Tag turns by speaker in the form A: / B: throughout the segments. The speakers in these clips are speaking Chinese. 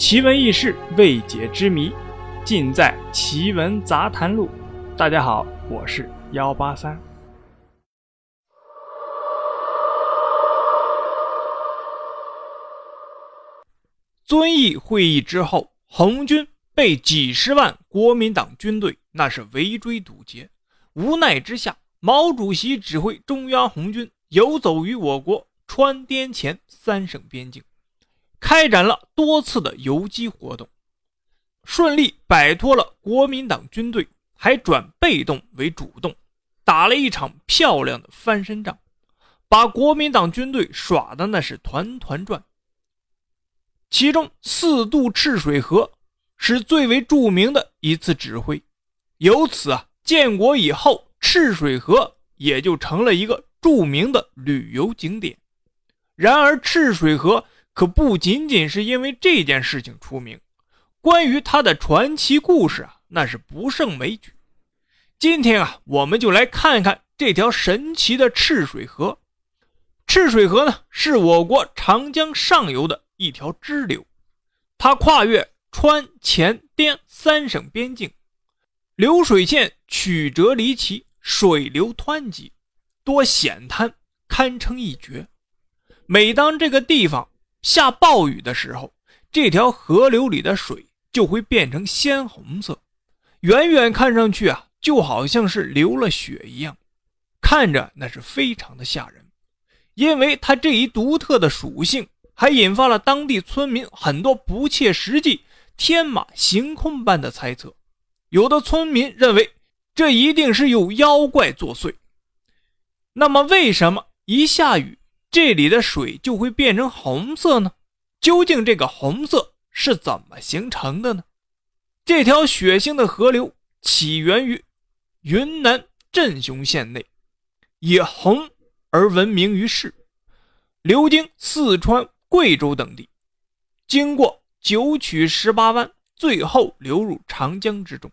A: 奇闻异事、未解之谜，尽在《奇闻杂谈录》。大家好，我是幺八三。遵义会议之后，红军被几十万国民党军队那是围追堵截，无奈之下，毛主席指挥中央红军游走于我国川滇黔三省边境。开展了多次的游击活动，顺利摆脱了国民党军队，还转被动为主动，打了一场漂亮的翻身仗，把国民党军队耍的那是团团转。其中四渡赤水河是最为著名的一次指挥，由此啊，建国以后赤水河也就成了一个著名的旅游景点。然而赤水河。可不仅仅是因为这件事情出名，关于他的传奇故事啊，那是不胜枚举。今天啊，我们就来看看这条神奇的赤水河。赤水河呢，是我国长江上游的一条支流，它跨越川黔滇三省边境，流水线曲折离奇，水流湍急，多险滩，堪称一绝。每当这个地方，下暴雨的时候，这条河流里的水就会变成鲜红色，远远看上去啊，就好像是流了血一样，看着那是非常的吓人。因为它这一独特的属性，还引发了当地村民很多不切实际、天马行空般的猜测。有的村民认为，这一定是有妖怪作祟。那么，为什么一下雨？这里的水就会变成红色呢？究竟这个红色是怎么形成的呢？这条血腥的河流起源于云南镇雄县内，以红而闻名于世，流经四川、贵州等地，经过九曲十八弯，最后流入长江之中。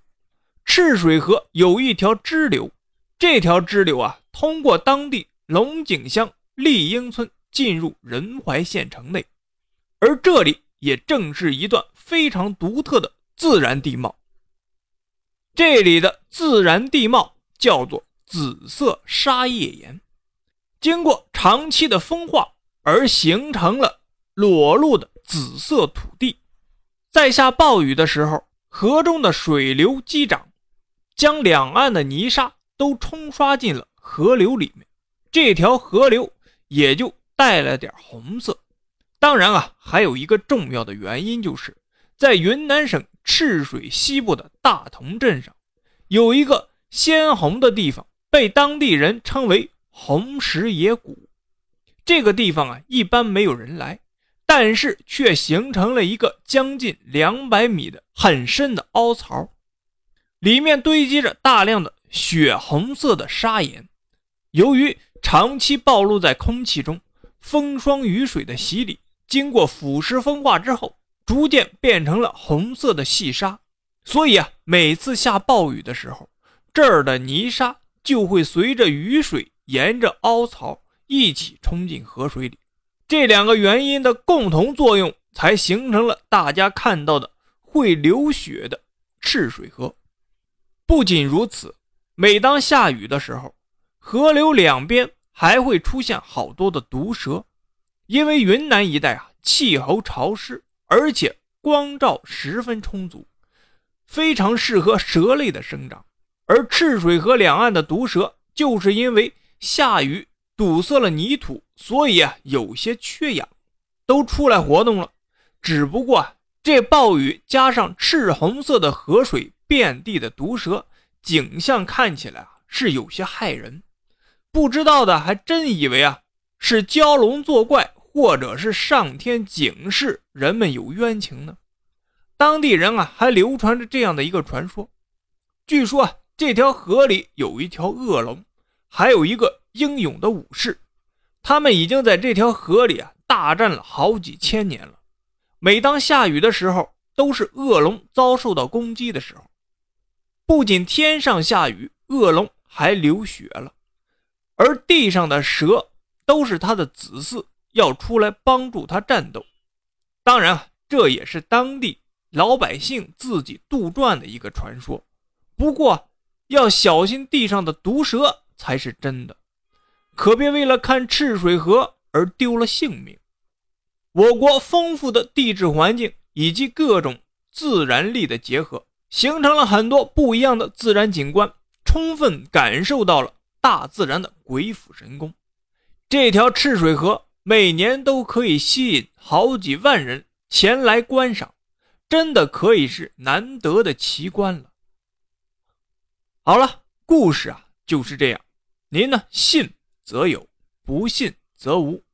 A: 赤水河有一条支流，这条支流啊，通过当地龙井乡。丽英村进入仁怀县城内，而这里也正是一段非常独特的自然地貌。这里的自然地貌叫做紫色沙叶岩，经过长期的风化而形成了裸露的紫色土地。在下暴雨的时候，河中的水流激涨，将两岸的泥沙都冲刷进了河流里面。这条河流。也就带了点红色。当然啊，还有一个重要的原因，就是在云南省赤水西部的大同镇上，有一个鲜红的地方，被当地人称为红石野谷。这个地方啊，一般没有人来，但是却形成了一个将近两百米的很深的凹槽，里面堆积着大量的血红色的砂岩。由于长期暴露在空气中，风霜雨水的洗礼，经过腐蚀风化之后，逐渐变成了红色的细沙。所以啊，每次下暴雨的时候，这儿的泥沙就会随着雨水沿着凹槽一起冲进河水里。这两个原因的共同作用，才形成了大家看到的会流血的赤水河。不仅如此，每当下雨的时候，河流两边还会出现好多的毒蛇，因为云南一带啊气候潮湿，而且光照十分充足，非常适合蛇类的生长。而赤水河两岸的毒蛇，就是因为下雨堵塞了泥土，所以啊有些缺氧，都出来活动了。只不过这暴雨加上赤红色的河水，遍地的毒蛇，景象看起来啊是有些骇人。不知道的还真以为啊是蛟龙作怪，或者是上天警示人们有冤情呢。当地人啊还流传着这样的一个传说：据说啊这条河里有一条恶龙，还有一个英勇的武士，他们已经在这条河里啊大战了好几千年了。每当下雨的时候，都是恶龙遭受到攻击的时候。不仅天上下雨，恶龙还流血了。而地上的蛇都是他的子嗣，要出来帮助他战斗。当然，这也是当地老百姓自己杜撰的一个传说。不过要小心地上的毒蛇才是真的，可别为了看赤水河而丢了性命。我国丰富的地质环境以及各种自然力的结合，形成了很多不一样的自然景观，充分感受到了大自然的鬼斧神工。这条赤水河每年都可以吸引好几万人前来观赏，真的可以是难得的奇观了。好了，故事啊就是这样，您呢信则有，不信则无。